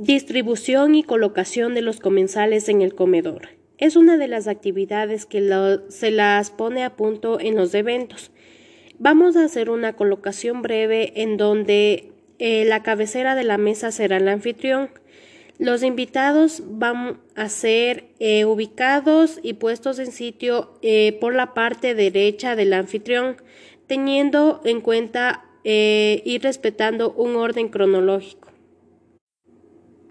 Distribución y colocación de los comensales en el comedor. Es una de las actividades que se las pone a punto en los eventos. Vamos a hacer una colocación breve en donde eh, la cabecera de la mesa será el anfitrión. Los invitados van a ser eh, ubicados y puestos en sitio eh, por la parte derecha del anfitrión, teniendo en cuenta y respetando un orden cronológico.